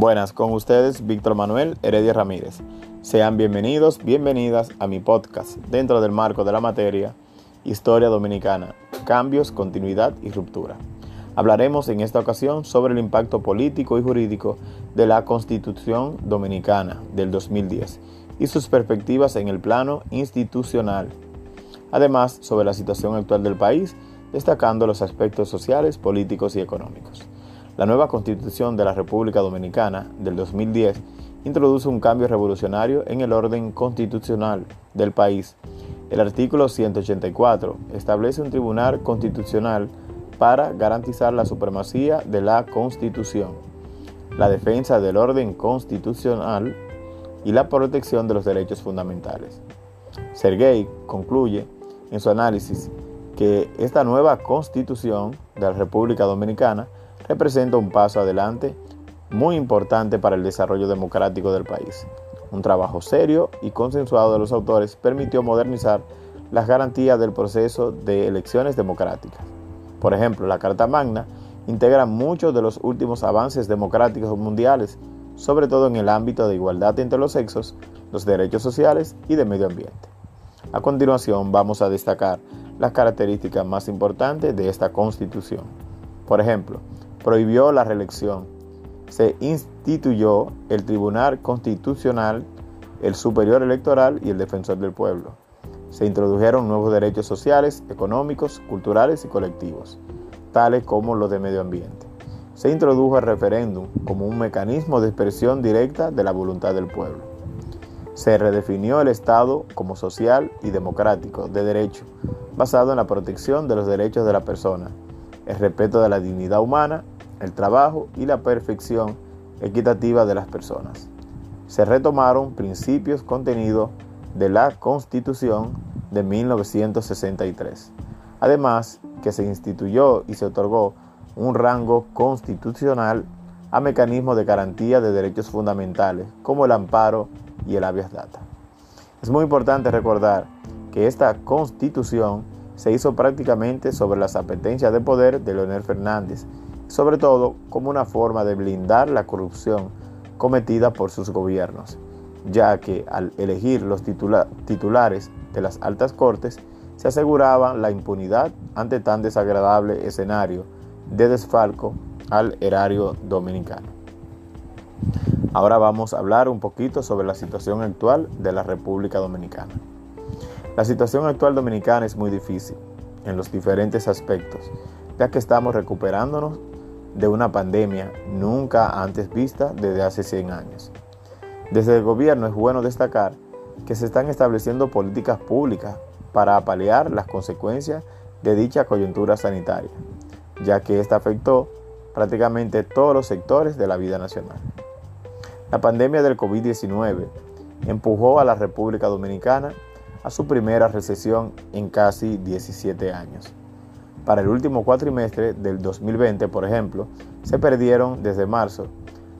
Buenas, con ustedes Víctor Manuel Heredia Ramírez. Sean bienvenidos, bienvenidas a mi podcast dentro del marco de la materia Historia Dominicana, Cambios, Continuidad y Ruptura. Hablaremos en esta ocasión sobre el impacto político y jurídico de la Constitución Dominicana del 2010 y sus perspectivas en el plano institucional. Además, sobre la situación actual del país, destacando los aspectos sociales, políticos y económicos. La nueva Constitución de la República Dominicana del 2010 introduce un cambio revolucionario en el orden constitucional del país. El artículo 184 establece un tribunal constitucional para garantizar la supremacía de la Constitución, la defensa del orden constitucional y la protección de los derechos fundamentales. Sergei concluye en su análisis que esta nueva Constitución de la República Dominicana representa un paso adelante muy importante para el desarrollo democrático del país. Un trabajo serio y consensuado de los autores permitió modernizar las garantías del proceso de elecciones democráticas. Por ejemplo, la Carta Magna integra muchos de los últimos avances democráticos mundiales, sobre todo en el ámbito de igualdad entre los sexos, los derechos sociales y de medio ambiente. A continuación vamos a destacar las características más importantes de esta Constitución. Por ejemplo, prohibió la reelección. Se instituyó el Tribunal Constitucional, el Superior Electoral y el Defensor del Pueblo. Se introdujeron nuevos derechos sociales, económicos, culturales y colectivos, tales como los de medio ambiente. Se introdujo el referéndum como un mecanismo de expresión directa de la voluntad del pueblo. Se redefinió el Estado como social y democrático de derecho, basado en la protección de los derechos de la persona, el respeto de la dignidad humana, el trabajo y la perfección equitativa de las personas. Se retomaron principios contenidos de la Constitución de 1963. Además, que se instituyó y se otorgó un rango constitucional a mecanismos de garantía de derechos fundamentales, como el amparo y el habeas data. Es muy importante recordar que esta constitución se hizo prácticamente sobre las apetencias de poder de Leonel Fernández, sobre todo como una forma de blindar la corrupción cometida por sus gobiernos, ya que al elegir los titulares de las altas cortes se aseguraba la impunidad ante tan desagradable escenario de desfalco al erario dominicano. Ahora vamos a hablar un poquito sobre la situación actual de la República Dominicana. La situación actual dominicana es muy difícil en los diferentes aspectos, ya que estamos recuperándonos de una pandemia nunca antes vista desde hace 100 años. Desde el gobierno es bueno destacar que se están estableciendo políticas públicas para paliar las consecuencias de dicha coyuntura sanitaria, ya que esta afectó prácticamente todos los sectores de la vida nacional. La pandemia del COVID-19 empujó a la República Dominicana a su primera recesión en casi 17 años. Para el último cuatrimestre del 2020, por ejemplo, se perdieron desde marzo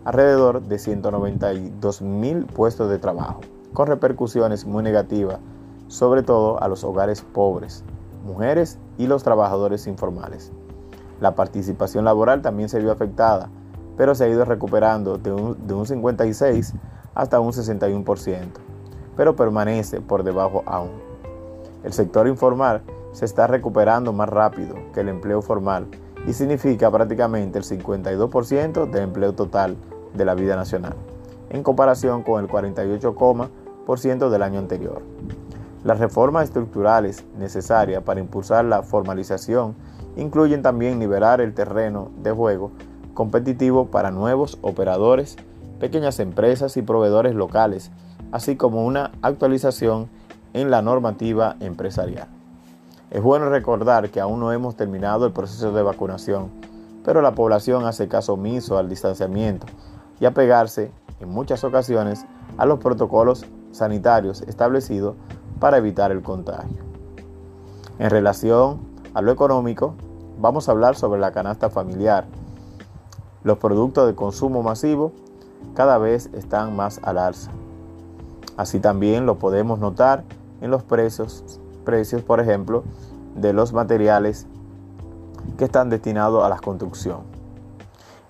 alrededor de 192 mil puestos de trabajo, con repercusiones muy negativas, sobre todo a los hogares pobres, mujeres y los trabajadores informales. La participación laboral también se vio afectada, pero se ha ido recuperando de un, de un 56 hasta un 61% pero permanece por debajo aún. El sector informal se está recuperando más rápido que el empleo formal y significa prácticamente el 52% del empleo total de la vida nacional, en comparación con el 48,% del año anterior. Las reformas estructurales necesarias para impulsar la formalización incluyen también liberar el terreno de juego competitivo para nuevos operadores, pequeñas empresas y proveedores locales así como una actualización en la normativa empresarial. Es bueno recordar que aún no hemos terminado el proceso de vacunación, pero la población hace caso omiso al distanciamiento y a pegarse, en muchas ocasiones, a los protocolos sanitarios establecidos para evitar el contagio. En relación a lo económico, vamos a hablar sobre la canasta familiar. Los productos de consumo masivo cada vez están más al alza. Así también lo podemos notar en los precios, precios por ejemplo, de los materiales que están destinados a la construcción.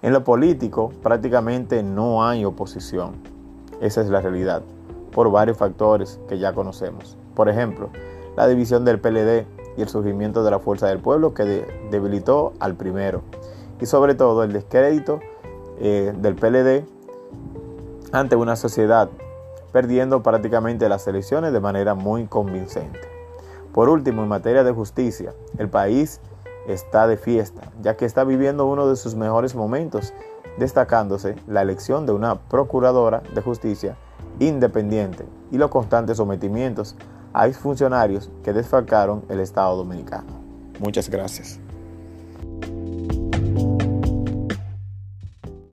En lo político prácticamente no hay oposición. Esa es la realidad, por varios factores que ya conocemos. Por ejemplo, la división del PLD y el surgimiento de la Fuerza del Pueblo que debilitó al primero. Y sobre todo el descrédito eh, del PLD ante una sociedad, perdiendo prácticamente las elecciones de manera muy convincente. Por último, en materia de justicia, el país está de fiesta, ya que está viviendo uno de sus mejores momentos, destacándose la elección de una procuradora de justicia independiente y los constantes sometimientos a exfuncionarios que desfalcaron el Estado dominicano. Muchas gracias.